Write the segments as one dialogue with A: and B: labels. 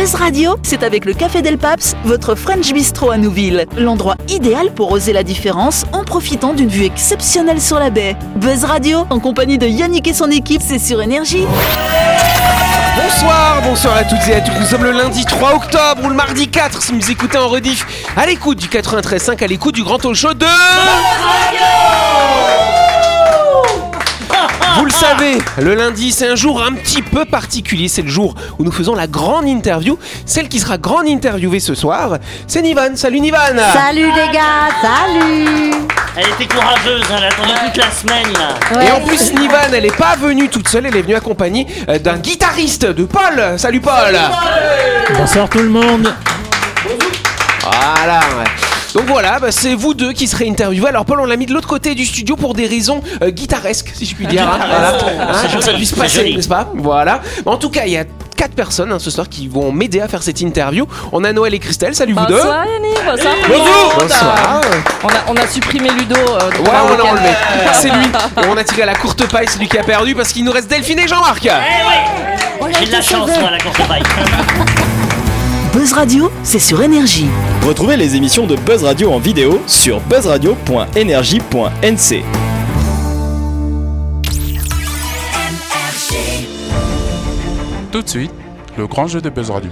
A: Buzz Radio, c'est avec le Café Del Paps, votre French Bistro à Nouville. L'endroit idéal pour oser la différence en profitant d'une vue exceptionnelle sur la baie. Buzz Radio, en compagnie de Yannick et son équipe, c'est sur Énergie.
B: Bonsoir, bonsoir à toutes et à tous. Nous sommes le lundi 3 octobre ou le mardi 4 si vous écoutez en rediff. À l'écoute du 93.5, à l'écoute du grand talk show de... Vous le savez, le lundi c'est un jour un petit peu particulier, c'est le jour où nous faisons la grande interview. Celle qui sera grande interviewée ce soir, c'est Nivan. Salut Nivan
C: Salut les gars, salut
D: Elle était courageuse, elle a attendu toute la semaine là.
B: Et en plus Nivan, elle est pas venue toute seule, elle est venue accompagnée euh, d'un guitariste, de Paul. Salut Paul
E: Bonsoir tout le monde.
B: Voilà. Donc voilà, bah, c'est vous deux qui serez interviewés. Alors Paul, on l'a mis de l'autre côté du studio pour des raisons euh, guitaresques, si je puis dire. hein. Voilà. Hein, que ça puisse passer, n'est-ce pas? Voilà. En tout cas, il y a quatre personnes hein, ce soir qui vont m'aider à faire cette interview. On a Noël et Christelle. Salut vous deux.
F: Bonsoir Yannick, bonsoir
B: Bonjour. Bonsoir.
F: On a, on a supprimé Ludo. euh,
B: Ouais, on l'a enlevé. C'est lui. Et on a tiré à la courte paille, c'est lui qui a perdu parce qu'il nous reste Delphine et Jean-Marc.
D: Eh oui J'ai de la chance moi la courte paille.
A: Buzz Radio, c'est sur Énergie.
E: Retrouvez les émissions de Buzz Radio en vidéo sur buzzradio.energie.nc.
G: Tout de suite, le grand jeu de Buzz Radio.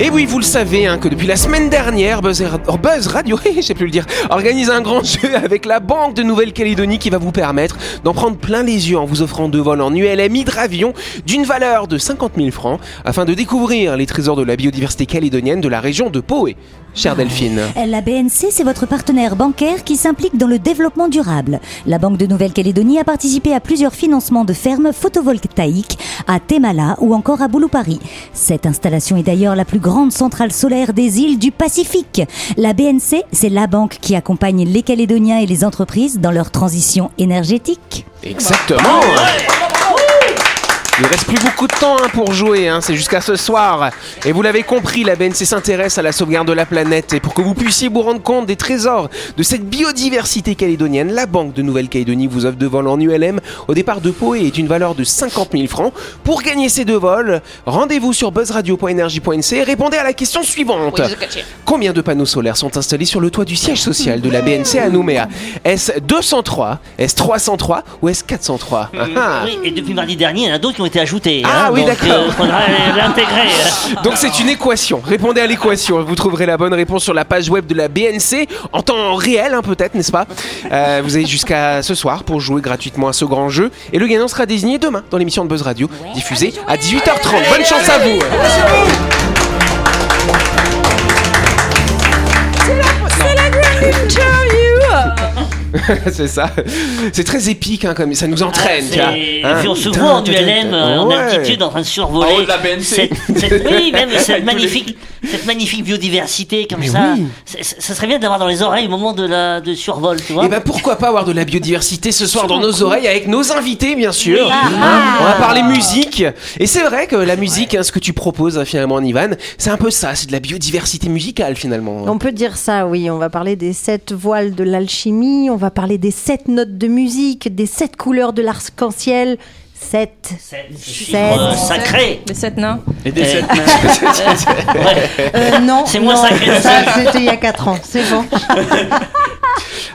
B: Et oui, vous le savez, hein, que depuis la semaine dernière, Buzz, oh, Radio, je sais plus le dire, organise un grand jeu avec la Banque de Nouvelle-Calédonie qui va vous permettre d'en prendre plein les yeux en vous offrant deux vols en ULM hydravion d'une valeur de 50 000 francs afin de découvrir les trésors de la biodiversité calédonienne de la région de Poé. Chère Delphine.
C: La BNC, c'est votre partenaire bancaire qui s'implique dans le développement durable. La Banque de Nouvelle-Calédonie a participé à plusieurs financements de fermes photovoltaïques à Temala ou encore à Boulou-Paris. Cette installation est d'ailleurs la plus grande centrale solaire des îles du Pacifique. La BNC, c'est la banque qui accompagne les Calédoniens et les entreprises dans leur transition énergétique.
B: Exactement. Il reste plus beaucoup de temps hein, pour jouer, hein, c'est jusqu'à ce soir. Et vous l'avez compris, la BNC s'intéresse à la sauvegarde de la planète. Et pour que vous puissiez vous rendre compte des trésors de cette biodiversité calédonienne, la Banque de Nouvelle-Calédonie vous offre deux vols en ULM au départ de Pau et est une valeur de 50 000 francs. Pour gagner ces deux vols, rendez-vous sur buzzradio.energie.nc et répondez à la question suivante. Combien de panneaux solaires sont installés sur le toit du siège social de la BNC à Nouméa? Est-ce 203, est-ce 303 ou est-ce 403 Ah, ah.
D: Oui, et depuis mardi dernier, il y en a d'autres qui ont été ajoutés.
B: Ah
D: hein,
B: oui,
D: donc,
B: d'accord.
D: euh, faudra l'intégrer.
B: Donc c'est une équation. Répondez à l'équation. Vous trouverez la bonne réponse sur la page web de la BNC en temps réel, hein, peut-être, n'est-ce pas? Euh, Vous avez jusqu'à ce soir pour jouer gratuitement à ce grand jeu. Et le gagnant sera désigné demain dans l'émission de Buzz Radio, diffusée à 18h30. Bonne chance à vous. C'est ça. C'est très épique, hein, comme ça nous entraîne. tu vois.
D: Et
B: Hein
D: puis on se voit en ULM euh, en
B: Ouais.
D: altitude en train de survoler.
G: En haut de la BNC.
D: Cette, cette- oui, même cette magnifique, cette magnifique biodiversité comme
B: Mais
D: ça.
B: oui.
D: C'est- c'est- Ça serait bien d'avoir dans les oreilles au moment de la de survol, tu vois.
B: Et ben pourquoi pas avoir de la biodiversité ce soir dans nos oreilles avec nos invités bien sûr.
D: Oui.
B: Hein, on va parler musique et c'est vrai que la musique, hein, ce que tu proposes hein, finalement Ivan, c'est un peu ça, c'est de la biodiversité musicale finalement.
H: On peut dire ça, oui. On va parler des sept voiles de l'alchimie, on va parler des sept notes de musique, des sept couleurs de l'arc-en-ciel. Sept. Sept.
D: chiffre euh, sacré.
F: Les sept nains.
E: Et des sept
D: Ouais.
H: Euh, non,
D: C'est moins
H: non,
D: sacré que
H: ça,
D: ça.
H: c'était il y a quatre ans. C'est bon.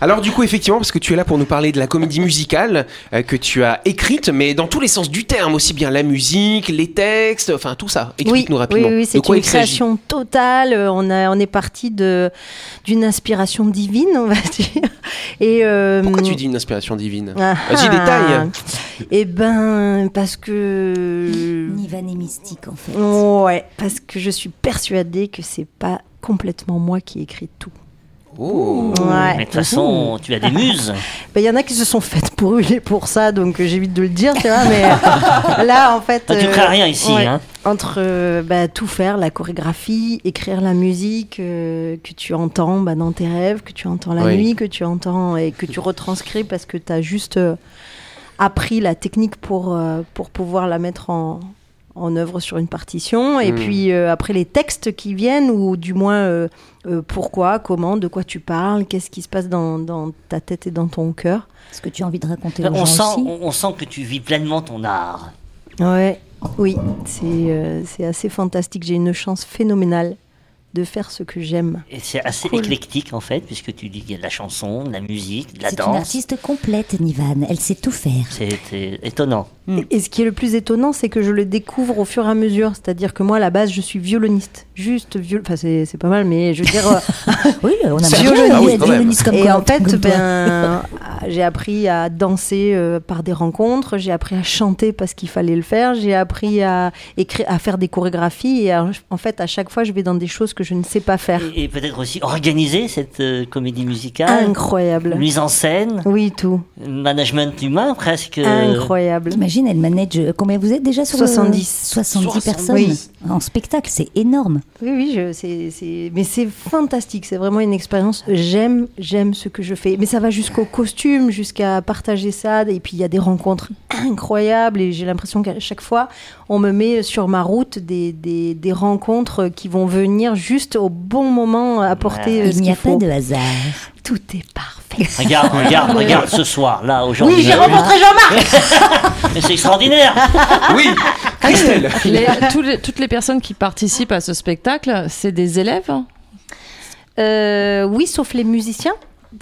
B: Alors du coup effectivement parce que tu es là pour nous parler de la comédie musicale euh, que tu as écrite, mais dans tous les sens du terme, aussi bien la musique, les textes, enfin tout ça.
H: Oui,
B: Explique-nous
H: oui,
B: rapidement.
H: oui,
B: de
H: c'est une création totale. Euh, On, a, on est parti de d'une inspiration divine, on va dire. Et euh,
B: Pourquoi tu dis une inspiration divine
H: ah,
B: Vas-y
H: ah.
B: détaille.
H: Eh ben, parce que
C: Nivan est mystique en fait.
H: Ouais, parce que je suis persuadée que c'est pas complètement moi qui écris tout.
B: Oh.
H: Ouais.
D: Mais de toute façon, tu as des muses.
H: Ben, Il y en a qui se sont faites brûler pour ça, donc euh, j'évite de le dire, tu vois, mais euh, là, en fait.
D: Ah, tu
H: euh,
D: crains rien ici,
H: ouais,
D: hein.
H: Entre euh, bah, tout faire, la chorégraphie, écrire la musique euh, que tu entends bah, dans tes rêves, que tu entends la
B: Oui.
H: nuit, que tu entends et que tu retranscris parce que tu as juste appris la technique pour, pour pouvoir la mettre en, en œuvre sur une partition. Et
B: Mm.
H: puis euh, après les textes qui viennent, ou du moins euh, euh, pourquoi, comment, de quoi tu parles, qu'est-ce qui se passe dans, dans ta tête et dans ton cœur.
C: Ce que tu as envie de raconter aux
D: On
C: gens
D: sent,
C: aussi?
D: on, on sent que tu vis pleinement ton art.
H: Ouais. Oui, c'est euh, c'est assez fantastique. J'ai une chance phénoménale de faire ce que j'aime.
D: Et c'est assez
H: Cool.
D: éclectique en fait, puisque tu dis qu'il y a de la chanson, de la musique, de la
C: C'est une
D: danse.
C: artiste complète, Nivan. Elle sait tout faire.
D: C'est étonnant.
C: Mm.
H: Et ce qui est le plus étonnant, c'est que je le découvre au fur et à mesure. C'est-à-dire que moi, à la base, je suis violoniste. Juste viol... Enfin, c'est pas mal, mais je veux dire... euh,
C: Oui, on a
B: violoniste. Ah oui,
C: violonistes comme
H: et
C: quoi,
H: en fait, ben, j'ai appris à danser euh, par des rencontres, j'ai appris à chanter parce qu'il fallait le faire, j'ai appris à écrire, à faire des chorégraphies. Et à- en fait, à chaque fois, je vais dans des choses que je ne sais pas faire.
D: Et, et peut-être aussi organiser cette euh, comédie musicale.
H: Incroyable.
D: Mise en scène,
H: Oui, tout.
D: management humain presque.
H: Incroyable.
C: Imagine, elle manage. euh, Combien vous êtes déjà sur le-
H: 70.
C: 70 personnes
H: Oui.
C: en spectacle, c'est énorme.
H: Oui, oui, je, c'est, c'est- mais c'est fantastique. C'est vraiment une expérience. J'aime, j'aime ce que je fais. Mais ça va jusqu'au costume, jusqu'à partager ça. Et puis il y a des rencontres incroyables. Et j'ai l'impression qu'à chaque fois, on me met sur ma route des, des, des rencontres qui vont venir juste au bon moment apporter
D: Ouais.
H: euh, ce
C: Il n'y a pas de hasard.
H: Tout est parfait.
D: Regarde, regarde, regarde ce soir, là, aujourd'hui.
H: Oui, j'ai rencontré Jean-Marc.
D: Mais c'est extraordinaire.
B: Oui, Christelle.
F: Les- les- toutes les personnes qui participent à ce spectacle, c'est des élèves
H: Euh, oui, sauf les musiciens.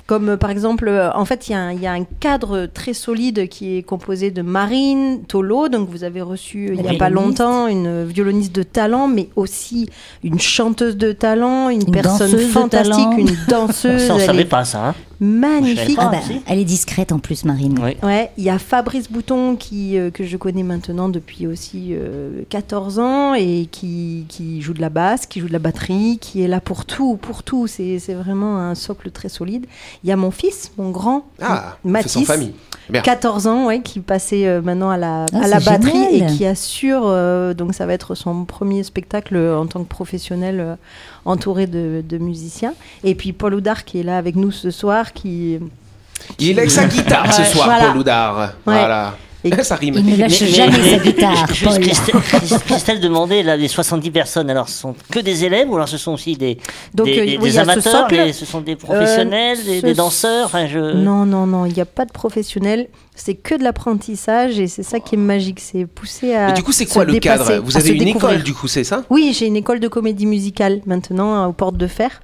H: Comme par exemple, euh, en fait, il y, a un- il y a un cadre très solide qui est composé de Marine Tolo, donc vous avez reçu euh, il n'y a pas longtemps une violoniste de talent, mais aussi une chanteuse de talent, une,
C: Une
H: personne fantastique, une danseuse.
D: Ça, on
H: elle
D: savait
H: est
D: pas ça. Hein.
H: Magnifique.
D: Ah,
C: Ah bah, elle est discrète en plus, Marine.
D: Oui.
H: Ouais, il y a Fabrice Bouton qui, euh, que je connais maintenant depuis aussi euh, 14 ans et qui, qui joue de la basse, qui joue de la batterie, qui est là pour tout, pour tout. C'est c'est vraiment un socle très solide. Il y a mon fils, mon grand,
B: Ah,
H: Mathis,
B: sans famille. Bien.
H: 14 ans, ouais, qui passait euh, maintenant à la,
C: Ah,
H: à la
C: c'est
H: batterie
C: génial.
H: et qui assure, euh, donc ça va être son premier spectacle euh, en tant que professionnel euh, entouré de, de musiciens. Et puis Paul Oudard qui est là avec nous ce soir, qui...
B: Il est avec sa guitare ce soir,
H: voilà.
B: Paul Oudard. Voilà.
H: Et-
B: Ça rime.
C: Il ne lâche
D: Mais- mais-
C: jamais
D: mais-
C: sa guitare, Paul.
D: Christelle, Christ- Christelle demandait là les 70 personnes. Alors, ce sont que des élèves ou alors ce sont aussi des,
H: Donc,
D: des,
H: euh,
D: des-
H: oui,
D: des
H: il y a ce
D: amateurs les- Ce sont des professionnels, des,
H: ce-
D: des danseurs. Enfin, je...
H: Non, non, non, il n'y a pas de professionnel. C'est que de l'apprentissage et c'est ça qui est magique. C'est pousser à.
B: Mais du coup, c'est quoi le cadre Vous avez une
H: découvrir.
B: école, du coup, c'est ça?
H: Oui, j'ai une école de comédie musicale maintenant euh, aux Portes de Fer.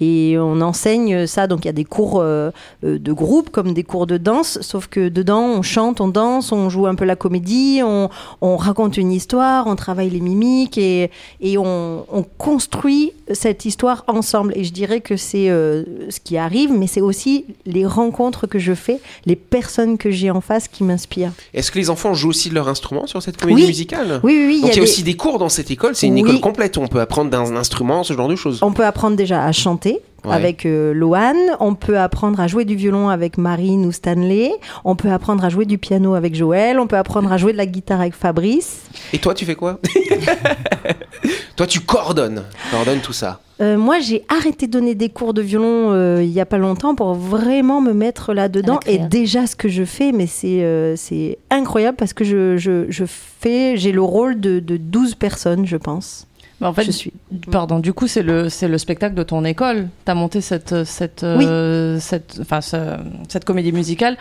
H: Et on enseigne ça, donc il y a des cours euh, euh, de groupe comme des cours de danse, sauf que dedans on chante, on danse, on joue un peu la comédie, on, on raconte une histoire, on travaille les mimiques et, et on, on construit cette histoire ensemble. Et je dirais que c'est euh, ce qui arrive, mais c'est aussi les rencontres que je fais, les personnes que j'ai en face qui m'inspirent.
B: Est-ce que les enfants jouent aussi de leur instrument sur cette comédie
H: Oui.
B: musicale?
H: Oui, oui, oui.
B: Donc il y a,
H: des-
B: aussi des cours dans cette école, c'est une
H: Oui.
B: école complète où on peut apprendre d'un instrument, ce genre de choses.
H: On peut apprendre déjà à chanter
B: Ouais.
H: avec euh, Loane, on peut apprendre à jouer du violon avec Marine ou Stanley, on peut apprendre à jouer du piano avec Joël, on peut apprendre à jouer de la guitare avec Fabrice.
B: Et toi, tu fais quoi? Toi, tu coordonnes, coordonnes tout ça.
H: Euh, moi, j'ai arrêté de donner des cours de violon euh, il y a pas longtemps pour vraiment me mettre là-dedans.
C: La
H: Et déjà, ce que je fais, mais c'est euh, c'est incroyable parce que je, je, je fais, j'ai le rôle de, de 12 personnes, je pense.
F: Bah, En fait,
H: je suis.
F: pardon, du coup, c'est le, c'est le spectacle de ton école. Tu as monté cette, cette, euh, cette, enfin, ce- cette comédie musicale.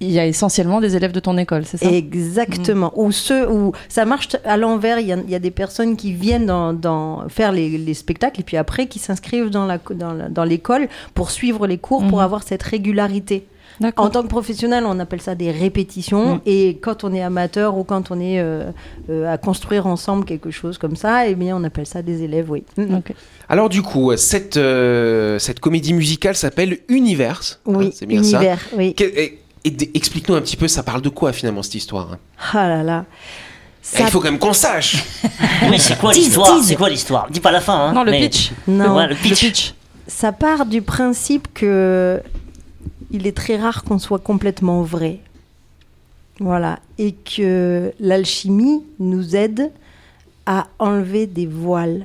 F: Il y a essentiellement des élèves de ton école, c'est ça?
H: Exactement. Ou ceux où ça marche à l'envers, il y, a- il y a des personnes qui viennent dans, dans- faire les, les spectacles et puis après qui s'inscrivent dans la dans la- dans l'école pour suivre les cours pour
F: Mhm.
H: avoir cette régularité. En tant que professionnel, on appelle ça des répétitions
F: Mhm.
H: et quand on est amateur ou quand on est euh, euh, à construire ensemble quelque chose comme ça, eh bien on appelle ça des élèves, oui. Mhm.
F: Ok.
B: Alors du coup, cette, euh, cette comédie musicale s'appelle Univers.
H: Oui,
B: Hein, c'est bien ça.
H: univers, oui.
B: Que- et- et d- Explique-nous un petit peu, ça parle de quoi finalement cette histoire hein?
H: Ah là là.
B: Eh,
H: Ça-
B: Il faut quand même qu'on sache.
D: Oui, c'est quoi l'histoire. C'est quoi l'histoire? Dis pas la fin. Hein,
F: non, le
D: mais-
F: pitch.
H: Non.
D: Ouais, le pitch.
H: ça part du principe que il est très rare qu'on soit complètement vrai. Voilà. Et que l'alchimie nous aide à enlever des voiles.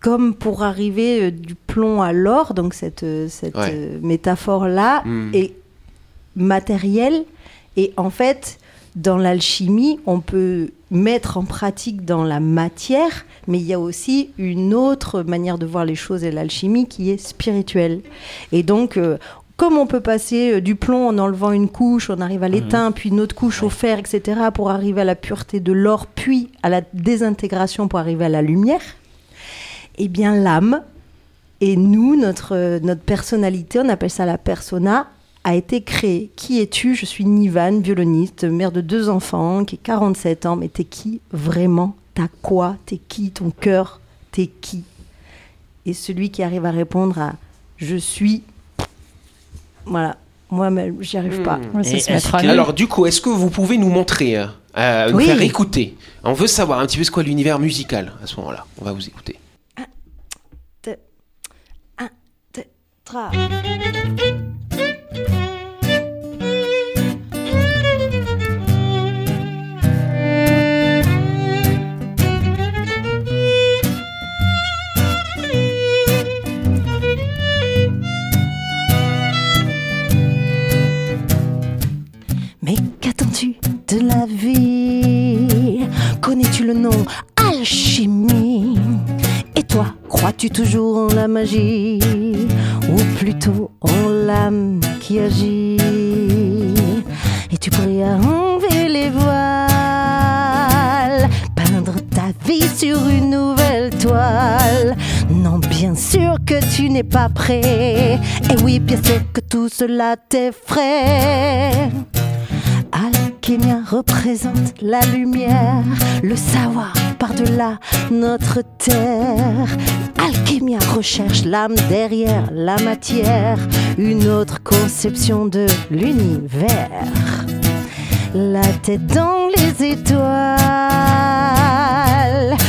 H: Comme pour arriver euh, du plomb à l'or, donc cette, euh, cette
B: Ouais.
H: euh, métaphore-là
B: Hmm.
H: est matérielle. Et en fait, dans l'alchimie, on peut mettre en pratique dans la matière, mais il y a aussi une autre manière de voir les choses et l'alchimie qui est spirituelle. Et donc, euh, comme on peut passer euh, du plomb en enlevant une couche, on arrive à l'étain, puis une autre couche au fer, etc., pour arriver à la pureté de l'or, puis à la désintégration pour arriver à la lumière, eh bien l'âme et nous, notre, notre personnalité, on appelle ça la persona, a été créée. Qui es-tu? Je suis Nivan, violoniste, mère de deux enfants, qui est 47 ans, mais t'es qui vraiment? T'as quoi? T'es qui? Ton cœur? T'es qui? Et celui qui arrive à répondre à je suis, voilà, moi-même, j'y arrive pas.
F: À
D: que-.
B: Alors du coup, est-ce que vous pouvez nous montrer, euh, euh, nous
H: Oui.
B: faire écouter On veut savoir un petit peu ce qu'est l'univers musical à ce moment-là. On va vous écouter.
H: Tra. Mais le nom alchimie. Et toi, crois-tu toujours en la magie? Ou plutôt en l'âme qui agit? Et tu à enlever les voiles Peindre ta vie sur une nouvelle toile. Non, bien sûr que tu n'es pas prêt. Et oui, bien sûr que tout cela t'effraie Alchimia représente la lumière, le savoir par-delà notre terre. Alchimia recherche l'âme derrière la matière, une autre conception de l'univers. La tête dans les étoiles,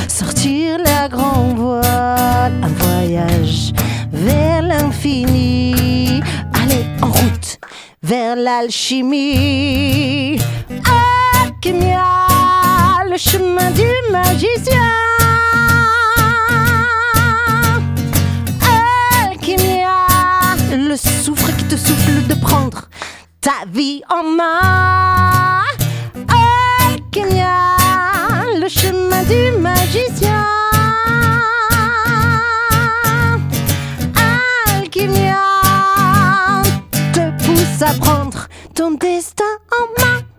H: sortir la grande voile, un voyage vers l'infini. Allez, en route vers l'alchimie. Alchimia, le chemin du magicien. Alchimia, le souffle qui te souffle de prendre ta vie en main. Alchimia, le chemin du magicien. Alchimia te pousse à prendre ton destin en main.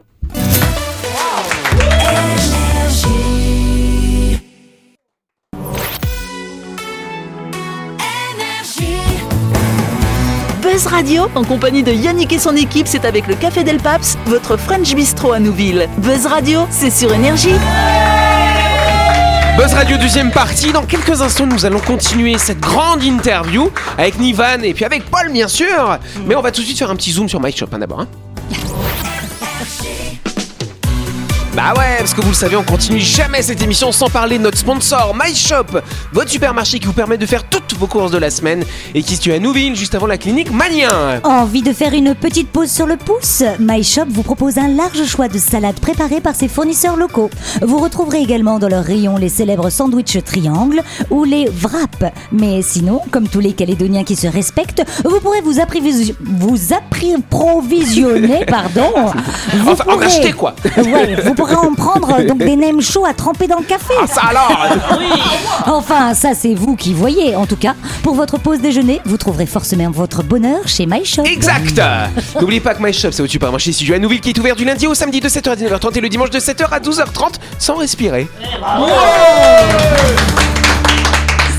A: Buzz Radio, en compagnie de Yannick et son équipe, c'est avec le Café Del Paps, votre French Bistro à Nouville. Buzz Radio, c'est sur Énergie.
B: Buzz Radio deuxième partie. Dans quelques instants, nous allons continuer cette grande interview avec Nivan et puis avec Paul, bien sûr. Mais on va tout de suite faire un petit zoom sur MyShop hein, d'abord. hein. Bah ouais, parce que vous le savez, on continue jamais cette émission sans parler de notre sponsor MyShop, votre supermarché qui vous permet de faire toutes vos courses de la semaine et qui se situe à Nouville, juste avant la clinique Manien.
C: Envie de faire une petite pause sur le pouce? MyShop vous propose un large choix de salades préparées par ses fournisseurs locaux. Vous retrouverez également dans leur rayon les célèbres sandwichs triangles ou les wraps. Mais sinon, comme tous les Calédoniens qui se respectent, vous pourrez vous, approvisionner, pardon. Vous
B: Enfin, en acheter, quoi.
C: Ouais, vous pourrez en prendre donc des nems chauds à tremper dans le café.
B: Ah ça alors
C: Enfin, ça c'est vous qui voyez. En tout cas, pour votre pause déjeuner, vous trouverez forcément votre bonheur chez MyShop.
B: Exact N'oubliez pas que MyShop, c'est au supermarché situé à Nouville qui est ouvert du lundi au samedi de 7h à 19h30 et le dimanche de 7h à 12h30 sans respirer.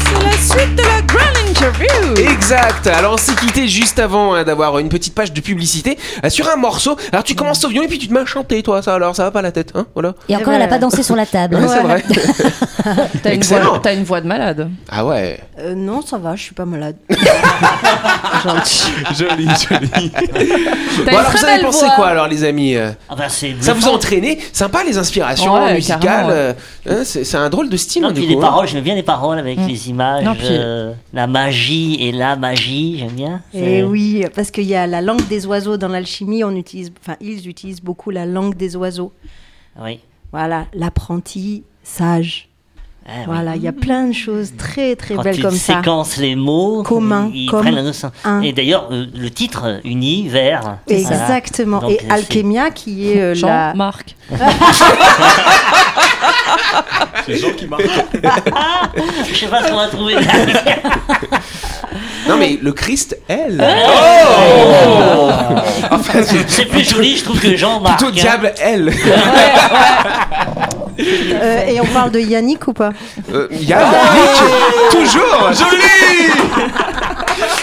F: C'est la suite de la grande interview.
B: Exact Alors on s'est quitté juste avant hein, d'avoir une petite page de publicité euh, sur un morceau. Alors tu commences au violon et puis tu te mets à chanter toi, ça alors ça va pas la tête, hein Voilà.
C: Et encore, elle n'a pas dansé sur la table.
B: Ouais, c'est vrai.
F: T'as une, voix, t'as une voix de malade.
B: Ah ouais.
H: Euh, non, ça va, je suis pas malade.
G: Joli, joli.
B: Bon alors vous avez pensé
F: voix.
B: quoi alors les amis euh
D: Ah bah, c'est
B: Ça vous a entraîné Sympa les inspirations
F: Ouais,
B: musicales
F: ouais.
B: hein, c'est c'est un drôle de style
D: Non,
B: hein,
D: puis
B: du
D: les
B: coup. hein.
D: paroles, j'aime bien les paroles avec les images,
F: Non, puis-
D: euh, la magie et la magie, j'aime bien.
H: Et Eh oui, parce qu'il y a la langue des oiseaux dans l'alchimie, on utilise, enfin, ils utilisent beaucoup la langue des oiseaux.
D: Oui.
H: Voilà, l'apprenti sage.
D: Ah.
H: Voilà, il y a plein de choses très très
D: Quand
H: belles comme ça.
D: séquences les mots,
H: Commun,
D: ils
H: comme
D: prennent la notion.
H: un.
D: Et d'ailleurs, euh, le titre univers.
H: Exactement.
D: Donc,
H: Et Alchemia qui est euh, la.
F: Jean-Marc.
G: C'est Jean qui marque.
D: Je sais pas ce qu'on va trouver.
B: Non, mais le Christ, elle.
D: Oh
B: Enfin, c'est
D: C'est plus joli, je trouve, que Jean-Marc.
B: plutôt
D: hein.
B: diable, elle.
H: Euh, et on parle de Yannick ou pas?
B: Euh, Yann, Nick, toujours Joli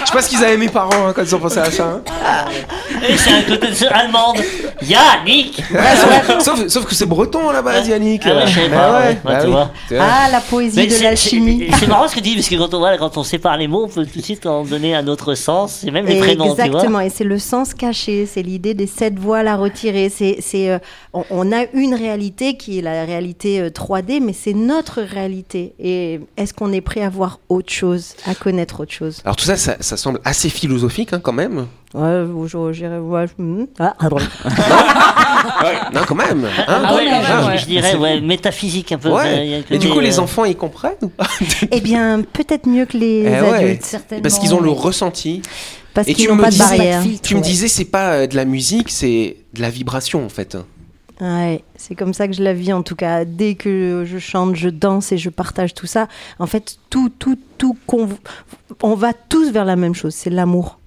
B: Je sais pas ce qu'ils avaient mes parents hein, quand ils ont pensé à ça. hein.
D: Et c'est un côté de ce allemande. Yannick
B: sauf, sauf que c'est breton à la base, Yannick.
D: Ah ouais, je savais pas,
B: ouais,
D: ouais. Bah, tu
B: oui.
D: vois.
B: Tu vois.
H: Ah, la poésie
D: Mais
H: de
D: c'est-
H: l'alchimie.
D: C'est c'est marrant ce que tu dis, parce que quand on, voilà, quand on sépare les mots, on peut tout de suite en donner un autre sens. C'est même les prénoms, tu vois.
H: Exactement, et c'est le sens caché, c'est l'idée des sept voiles à retirer. C'est, c'est, euh, on, on a une réalité qui est la réalité euh, 3D, mais c'est notre réalité. Et est-ce qu'on est prêt à voir autre chose, à connaître autre chose?
B: Alors tout ça, ça, ça semble assez philosophique hein, quand même.
H: Ouais, je- j'irais. ouais, je- hmm. Ah, ah, bon.
B: Non, quand même. hein.
F: Ah ouais,
B: Ah,
F: ouais.
D: Je dirais, ouais, métaphysique un peu.
B: Ouais. Mais du coup, les
D: euh,
B: enfants, ils comprennent ou pas?
H: Eh bien, peut-être mieux que les
B: Eh ouais.
H: adultes,
C: Certainement.
B: Parce qu'ils ont le ressenti.
H: parce
B: Et
H: qu'ils
B: tu
H: n'ont
B: me
H: pas de barrière.
B: Tu me disais, c'est pas euh, de la musique, c'est de la vibration en fait.
H: Ouais, c'est comme ça que je la vis en tout cas. Dès que je chante, je danse et je partage tout ça, en fait, tout, tout, tout, on va tous vers la même chose, c'est l'amour.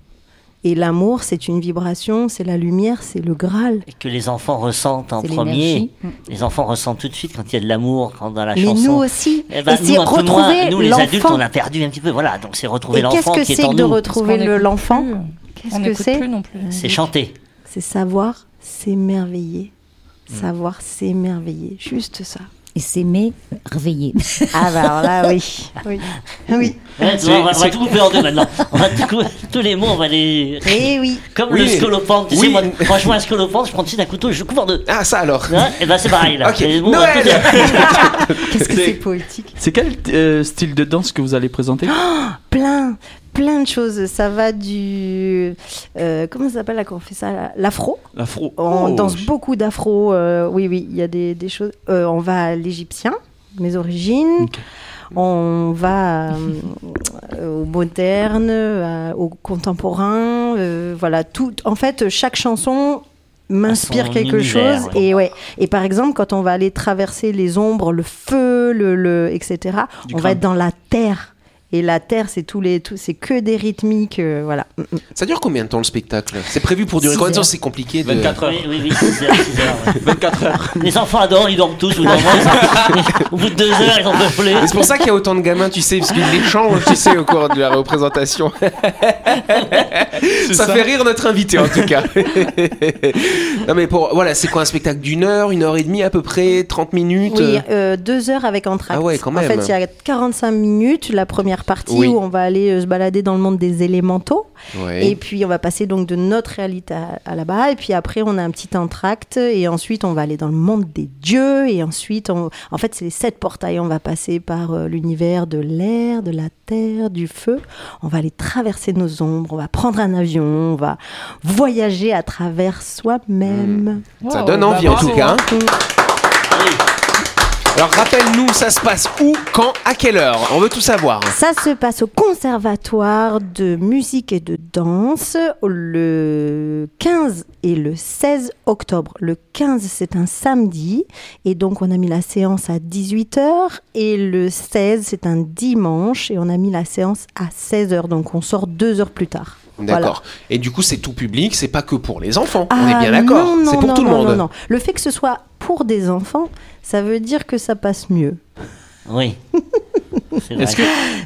H: Et l'amour, c'est une vibration, c'est la lumière, c'est le Graal.
D: Et que les enfants ressentent en premier.
C: l'énergie.
D: Les enfants ressentent tout de suite quand il y a de l'amour, quand dans la
H: Mais
D: chanson.
H: nous aussi.
D: Eh ben,
H: et
D: nous, moins.
H: retrouver
D: Nous, les adultes,
H: l'enfant.
D: on a perdu un petit peu. Voilà, donc c'est retrouver
H: Et qu'est-ce
D: l'enfant
H: que
D: qui est
H: c'est
D: en
H: que de
D: nous.
H: retrouver l'enfant. Qu'est-ce
F: On
H: que
F: n'écoute
H: c'est
F: plus non plus.
D: C'est chanter.
H: C'est savoir s'émerveiller. Savoir s'émerveiller. Juste ça.
C: Et s'aimer, réveiller.
H: Ah bah alors là, oui. Oui. oui.
D: Ouais, tu vois, on va, on va tout couper en deux maintenant. On va tout couper- tous les mots, on va les.
H: Et oui.
D: Comme
B: Oui.
D: le scolopendre. Tu
B: Oui.
D: sais, moi, quand je vois un scolopendre, je prends tout de suite un couteau et je le coupe en deux.
B: Ah, ça alors.
D: Hein et ben c'est pareil là.
B: Ok.
D: Les mots, on va
B: Noël
D: tout-
H: Qu'est-ce que
E: C'est-
H: poétique.
E: C'est quel euh, style de danse que vous allez présenter?
H: Plein, plein de choses. Ça va du. euh, comment ça s'appelle là quand on fait ça L'afro.
E: L'afro.
H: On
E: Oh,
H: danse
E: je-
H: beaucoup d'afro. euh, oui, oui, il y a des, des choses. Euh, on va à l'égyptien, mes origines. On va au moderne, au contemporain. voilà, tout. En fait, chaque chanson m'inspire quelque
D: univers,
H: chose
D: ouais.
H: et ouais et par exemple quand on va aller traverser les ombres le feu le, le etc
E: Du
H: on va être dans la terre et la terre c'est tous les tout, c'est que des rythmiques euh, voilà Mm, mm.
B: Ça dure combien de temps le spectacle? C'est prévu pour durer combien de temps?
H: heures.
B: C'est compliqué de.
E: 24 heures.
D: Oui, oui, oui, 6 heures, 6 heures. ouais.
E: 24 heures.
D: Les enfants adorent, ils dorment tous. Au bout d'un moment, ils- au bout de deux heures, ils en peuvent plus.
B: C'est pour ça qu'il y a autant de gamins, tu sais, parce qu'ils les changent, tu sais, au cours de la représentation. ça,
E: ça.
B: fait rire notre invité, en tout cas. non, mais pour. Voilà, c'est quoi un spectacle d'une heure, une heure et demie à peu près, 30 minutes?
H: Oui euh, deux heures avec entracte
B: Ah ouais, quand
H: en
B: même.
H: fait il y a 45 minutes la première partie
B: Oui.
H: où on va aller euh, se balader dans le monde des élémentaux
B: Ouais.
H: Et puis on va passer donc de notre réalité à, à là-bas. Et puis après on a un petit entracte. Et ensuite on va aller dans le monde des dieux. Et ensuite, on... en fait c'est les sept portails. On va passer par euh, l'univers de l'air, de la terre, du feu. On va aller traverser nos ombres. On va prendre un avion. On va voyager à travers soi-même.
B: Ça
F: Wow,
B: donne
F: bah
B: envie, en tout cas.
F: hein.
B: Alors, rappelle-nous, ça se passe où, quand, à quelle heure? On veut tout savoir.
H: Ça se passe au Conservatoire de musique et de danse le 15 et le 16 octobre. Le 15, c'est un samedi et donc on a mis la séance à 18h et le 16, c'est un dimanche et on a mis la séance à 16h. Donc on sort deux heures plus tard.
B: D'accord. Et du coup, c'est tout public, c'est pas que pour les enfants. On
H: Ah,
B: est bien d'accord.
H: non, non,
B: C'est pour
H: non,
B: tout le
H: non,
B: monde.
H: Non, non. Le fait que ce soit pour des enfants, ça veut dire que ça passe mieux.
D: Oui. C'est vrai.
E: Que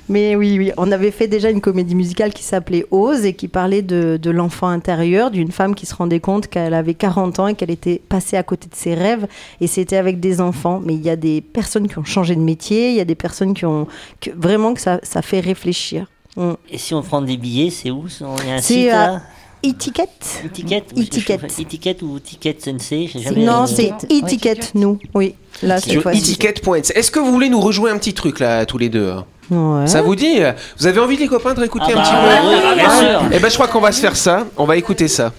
H: Mais oui, oui, on avait fait déjà une comédie musicale qui s'appelait Ose et qui parlait de, de l'enfant intérieur, d'une femme qui se rendait compte qu'elle avait 40 ans et qu'elle était passée à côté de ses rêves et c'était avec des enfants. Mais il y a des personnes qui ont changé de métier, il y a des personnes qui ont... que- vraiment que ça, ça fait réfléchir.
D: Et si on prend des billets, c'est où Il y a un
H: C'est
D: site
H: à- Étiquette
D: Étiquette
H: Étiquette.
D: Étiquette ou Ticket Sensei j'ai
H: C'est-
D: jamais-
H: Non,
D: euh,
H: c'est
F: Ouais.
H: étiquette, nous. Oui, là, cette fois-ci.
B: Est-ce que vous voulez nous rejouer un petit truc là, tous les deux hein
H: Ouais.
B: Ça vous dit Vous avez envie, les copains, de réécouter
D: Ah
B: un
D: bah,
B: petit peu
D: oui, bah, bien sûr.
B: Eh ben, je crois qu'on va se faire ça. On va écouter ça.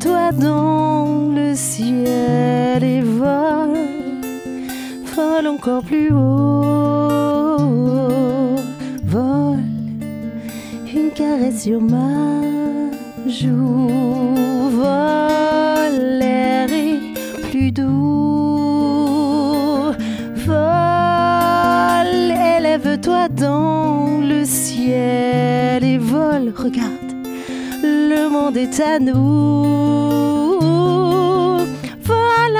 H: Élève-toi dans le ciel et vole, vole encore plus haut. Vole, une caresse sur ma joue. Vole, l'air est plus doux. Vole, élève-toi dans le ciel monde est à nous.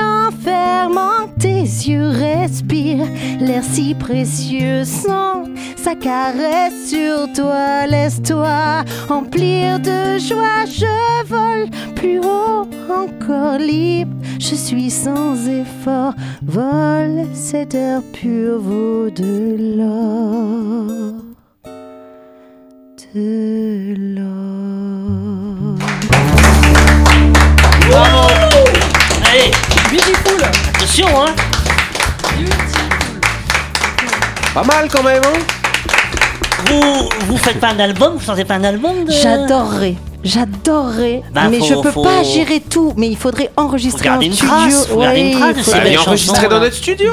H: En fermant tes yeux, respire l'air si précieux sans sa caresse sur toi. Laisse-toi emplir de joie, je vole plus haut, encore libre. Je suis sans effort, vole, cet air pur vaut de l'or. De l'or.
D: Allez Attention, hein
B: Pas mal quand même, hein
D: Vous, vous faites pas un album Vous chantez pas un album de...
H: J'adorerais. J'adorerais,
D: Bah,
H: mais
D: faut-
H: je peux
D: faut-
H: pas gérer tout. Mais il faudrait enregistrer en studio.
D: trace, faut garder une trace
B: Bah, enregistré
D: chansons,
B: dans
D: hein.
B: notre studio.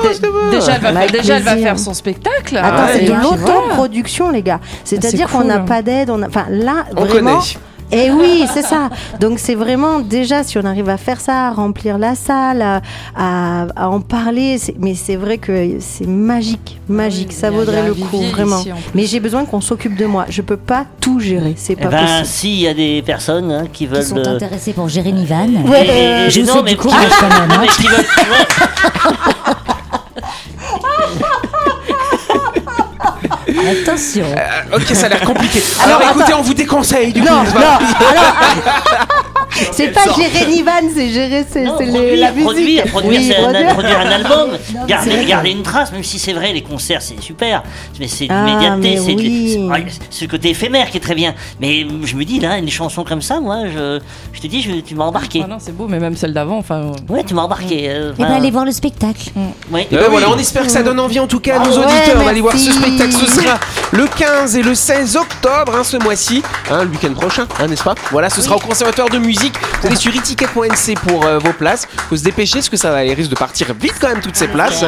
F: Déjà, elle va,
H: Avec
F: déjà, elle va
H: plaisir.
F: faire son spectacle.
H: Attends,
B: Ah
H: c'est
B: ouais.
H: de
F: voilà.
H: l'autoproduction, les gars. C'est-à-dire
F: c'est
H: qu'on n'a
F: cool.
H: pas d'aide. On a... Enfin, là,
B: On
H: vraiment.
B: connaît.
H: Et oui, c'est ça. Donc c'est vraiment déjà si on arrive à faire ça, à remplir la salle, à, à- à en parler. c'est- Mais c'est vrai que c'est magique, magique.
F: Oui,
H: ça
F: il
H: vaudrait
F: il
H: le coup, vraiment.
F: ici.
H: Mais j'ai besoin qu'on s'occupe de moi. Je peux pas tout gérer. C'est
D: Eh
H: pas
D: ben,
H: possible.
D: s'il y a des personnes hein, qui veulent...
C: Qui sont
D: euh,
C: intéressés pour Jérémy Van.
H: Ouais,
C: je vous
D: non, mais
C: du courage quand même,
D: non,
C: hein.
D: mais qui veulent- ouais.
C: Attention.
B: Euh, ok, ça a l'air compliqué. Alors,
H: Alors,
B: écoutez, on vous déconseille du coup.
H: Non,
B: de-
H: non. Alors, c'est pas gérer Nivan, c'est gérer c'est
D: Non,
H: c'est
D: produire,
H: la musique.
D: produire, produire,
H: Oui,
D: c'est un-
H: produire.
D: un album, garder, garder une trace, même si c'est vrai, les concerts c'est super, mais c'est
H: Ah, mais
D: c'est du-
H: oui.
D: c'est- c'est le côté éphémère qui est très bien. Mais je me dis là, une chanson comme ça, moi, je, je te dis, je- tu m'as embarqué.
F: Ah non, c'est beau, mais même celle d'avant, enfin. euh,
D: Ouais, tu m'as embarqué. euh,
C: Et ben
D: enfin,
C: allez voir le spectacle.
D: ouais.
B: Et ben voilà, on espère que ça donne envie en tout cas à nos
H: Ouais,
B: auditeurs d'aller voir ce spectacle. Ce sera le 15 et le 16 octobre hein, ce mois-ci, hein, le week-end prochain, hein, n'est-ce pas? Voilà, ce sera au Conservatoire de musique. Vous allez sur eticket.nc pour euh, vos places. Faut se dépêcher parce que ça va, les risque de partir vite quand même toutes ces places.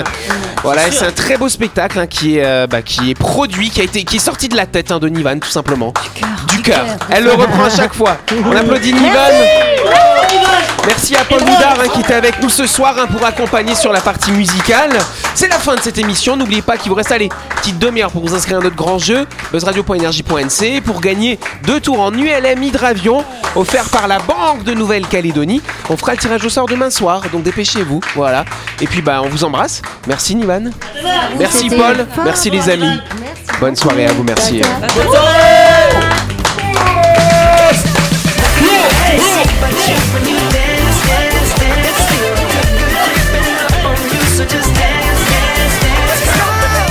B: Voilà, c'est un très beau spectacle hein, qui est euh, bah, qui est produit, qui a été qui est sorti de la tête hein, de Nivan tout simplement. Du cœur. Elle le reprend à chaque fois. On applaudit Nivan. Merci à Paul Boudard hein, qui était avec nous ce soir hein, pour accompagner sur la partie musicale. C'est la fin de cette émission. N'oubliez pas qu'il vous reste allez, une petite demi-heure pour vous inscrire à notre grand jeu, buzzradio.energie.nc, pour gagner deux tours en ULM hydravion offert par la Banque de Nouvelle-Calédonie. On fera le tirage au sort demain soir, donc dépêchez-vous. Voilà. Et puis bah on vous embrasse. Merci Nivan. Merci Paul. Merci les amis. Bonne soirée à vous. Merci.